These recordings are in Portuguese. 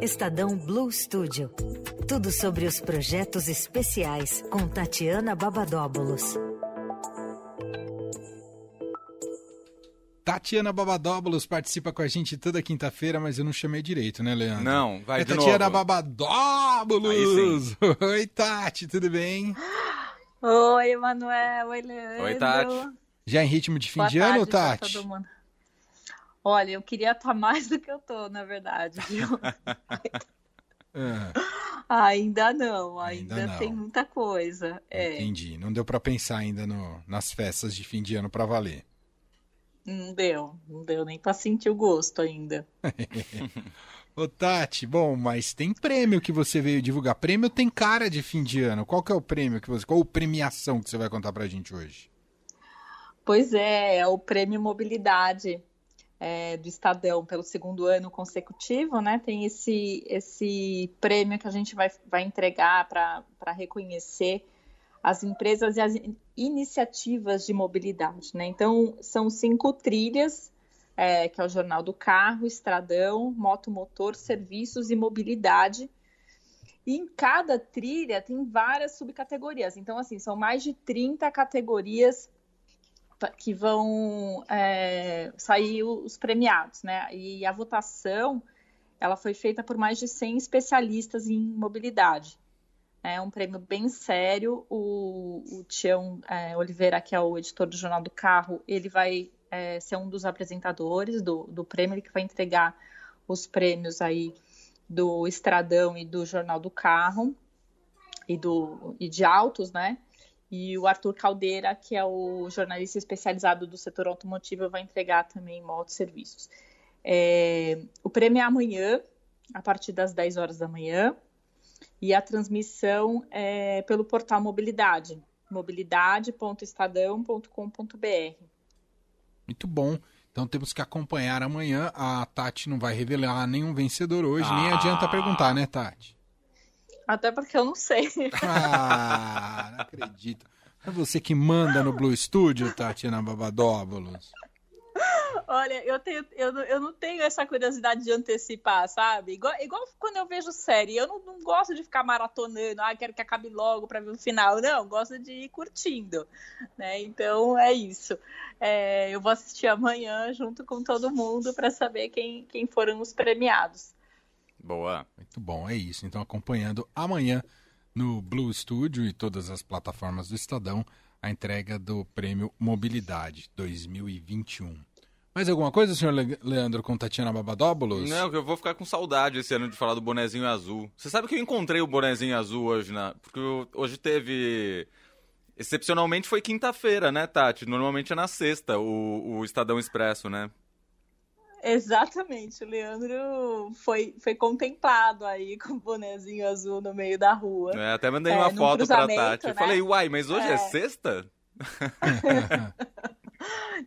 Estadão Blue Studio. Tudo sobre os projetos especiais com Tatiana Babadóbulos. Tatiana Babadóbulos participa com a gente toda quinta-feira, mas eu não chamei direito, né, Leandro? Não, vai é de Tatiana novo. Babadóbulos! Oi, Tati, tudo bem? Oi, Emanuel. Oi, Leandro. Oi, Tati. Já em ritmo de fim Boa de ano, tarde pra Tati? todo mundo. Olha, eu queria estar mais do que eu tô, na verdade, viu? Ah, ainda não, Ainda ainda, não. tem muita coisa. É, Entendi. Não deu pra pensar ainda no- nas festas de fim de ano pra valer. não deu, não deu nem pra sentir o gosto ainda. Ô, Tati, bom, mas tem prêmio que você veio divulgar. Prêmio tem cara de fim de ano. Qual que é o prêmio que você. Qual premiação que você vai contar pra gente hoje? Pois é, é o Prêmio Mobilidade é, do Estadão pelo segundo ano consecutivo, né? Tem esse, esse prêmio que a gente vai, vai entregar para reconhecer as empresas e as in- iniciativas de mobilidade, né? Então, são cinco trilhas, é, que é o Jornal do Carro, Estradão, Moto Motor, Serviços e Mobilidade. E em cada trilha tem várias subcategorias. Então, assim, são mais de 30 categorias que vão é, sair os premiados, né? E a votação ela foi feita por mais de 100 especialistas em mobilidade. É um prêmio bem sério. O, o Tião é, Oliveira, que é o editor do Jornal do Carro, ele vai é, ser um dos apresentadores do, do prêmio, ele que vai entregar os prêmios aí do Estradão e do Jornal do Carro e, do, e de autos, né? E o Arthur Caldeira, que é o jornalista especializado do setor automotivo, vai entregar também motos e serviços. É, o prêmio é amanhã, a partir das 10 horas da manhã, e a transmissão é pelo portal Mobilidade, mobilidade.estadão.com.br. Muito bom. Então temos que acompanhar amanhã. A Tati não vai revelar nenhum vencedor hoje, nem Ah. adianta perguntar, né, Tati? Até porque eu não sei. Ah, não acredito. É você que manda no Blue Studio, Tatiana Babadóbulos. Olha, eu, tenho, eu, não- eu não tenho essa curiosidade de antecipar, sabe? Igual, igual quando eu vejo série, eu não, não gosto de ficar maratonando, ah, quero que acabe logo para ver o final. Não, gosto de ir curtindo, né? Então é isso. É, eu vou assistir amanhã junto com todo mundo para saber quem, quem foram os premiados. Boa. Muito bom, é isso. Então acompanhando amanhã no Blue Studio e todas as plataformas do Estadão a entrega do Prêmio Mobilidade 2021. Mais alguma coisa, senhor Le- Leandro, com Tatiana Babadóbulos? Não, que eu vou ficar com saudade esse ano de falar do bonezinho azul. Você sabe que eu encontrei o bonezinho azul hoje, na... porque hoje teve. Excepcionalmente foi quinta-feira, né, Tati? Normalmente é na sexta, o, o Estadão Expresso, né? Exatamente, o Leandro foi, foi contemplado aí com o bonezinho azul no meio da rua. É, até mandei É, uma num foto pra Tati. Eu né? falei, uai, mas hoje é, É. sexta?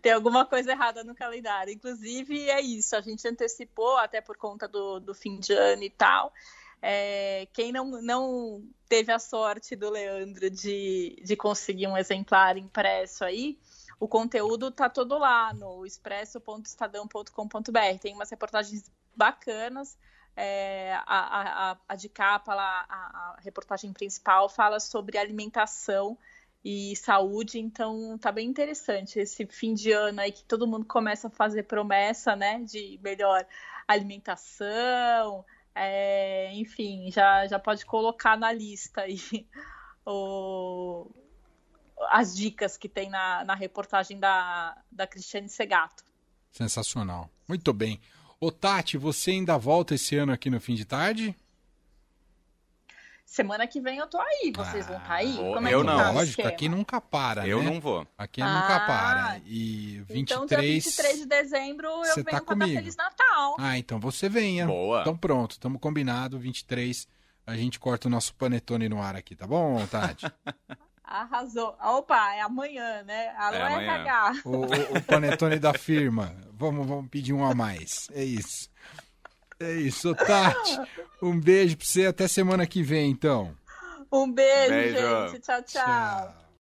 Tem alguma coisa errada no calendário. Inclusive, é isso. A gente antecipou, até por conta do, do fim de ano e tal. É, quem não, não teve a sorte do Leandro de, de conseguir um exemplar impresso aí, o conteúdo tá todo lá no expresso.estadão.com.br. Tem umas reportagens bacanas. É, a, a, a de capa a, a reportagem principal fala sobre alimentação e saúde, então tá bem interessante esse fim de ano aí que todo mundo começa a fazer promessa, né, de melhor alimentação, é, enfim, já, já pode colocar na lista aí o, as dicas que tem na, na reportagem da, da Cristiane Segato. Sensacional. Muito bem. Ô, Tati, você ainda volta esse ano aqui no fim de tarde? Semana que vem eu tô aí, vocês vão estar aí? vou- é eu que não. tá Lógico, aqui nunca para, eu né? não vou. Aqui Ah, nunca para. E 23... Então, dia 23 de dezembro eu Você venho tá pra dar comigo. Feliz Natal. Ah, então você venha. Boa. Então pronto, estamos combinado, 23, a gente corta o nosso panetone no ar aqui, tá bom, Tati? Arrasou. Opa, é amanhã, né? Alô, É amanhã. RH. o, o- o panetone da firma. Vamos, vamos pedir um a mais. É isso. É isso, Tati. Um beijo pra você, até semana que vem, então. Um beijo, Beijo. gente. tchau. tchau. Tchau.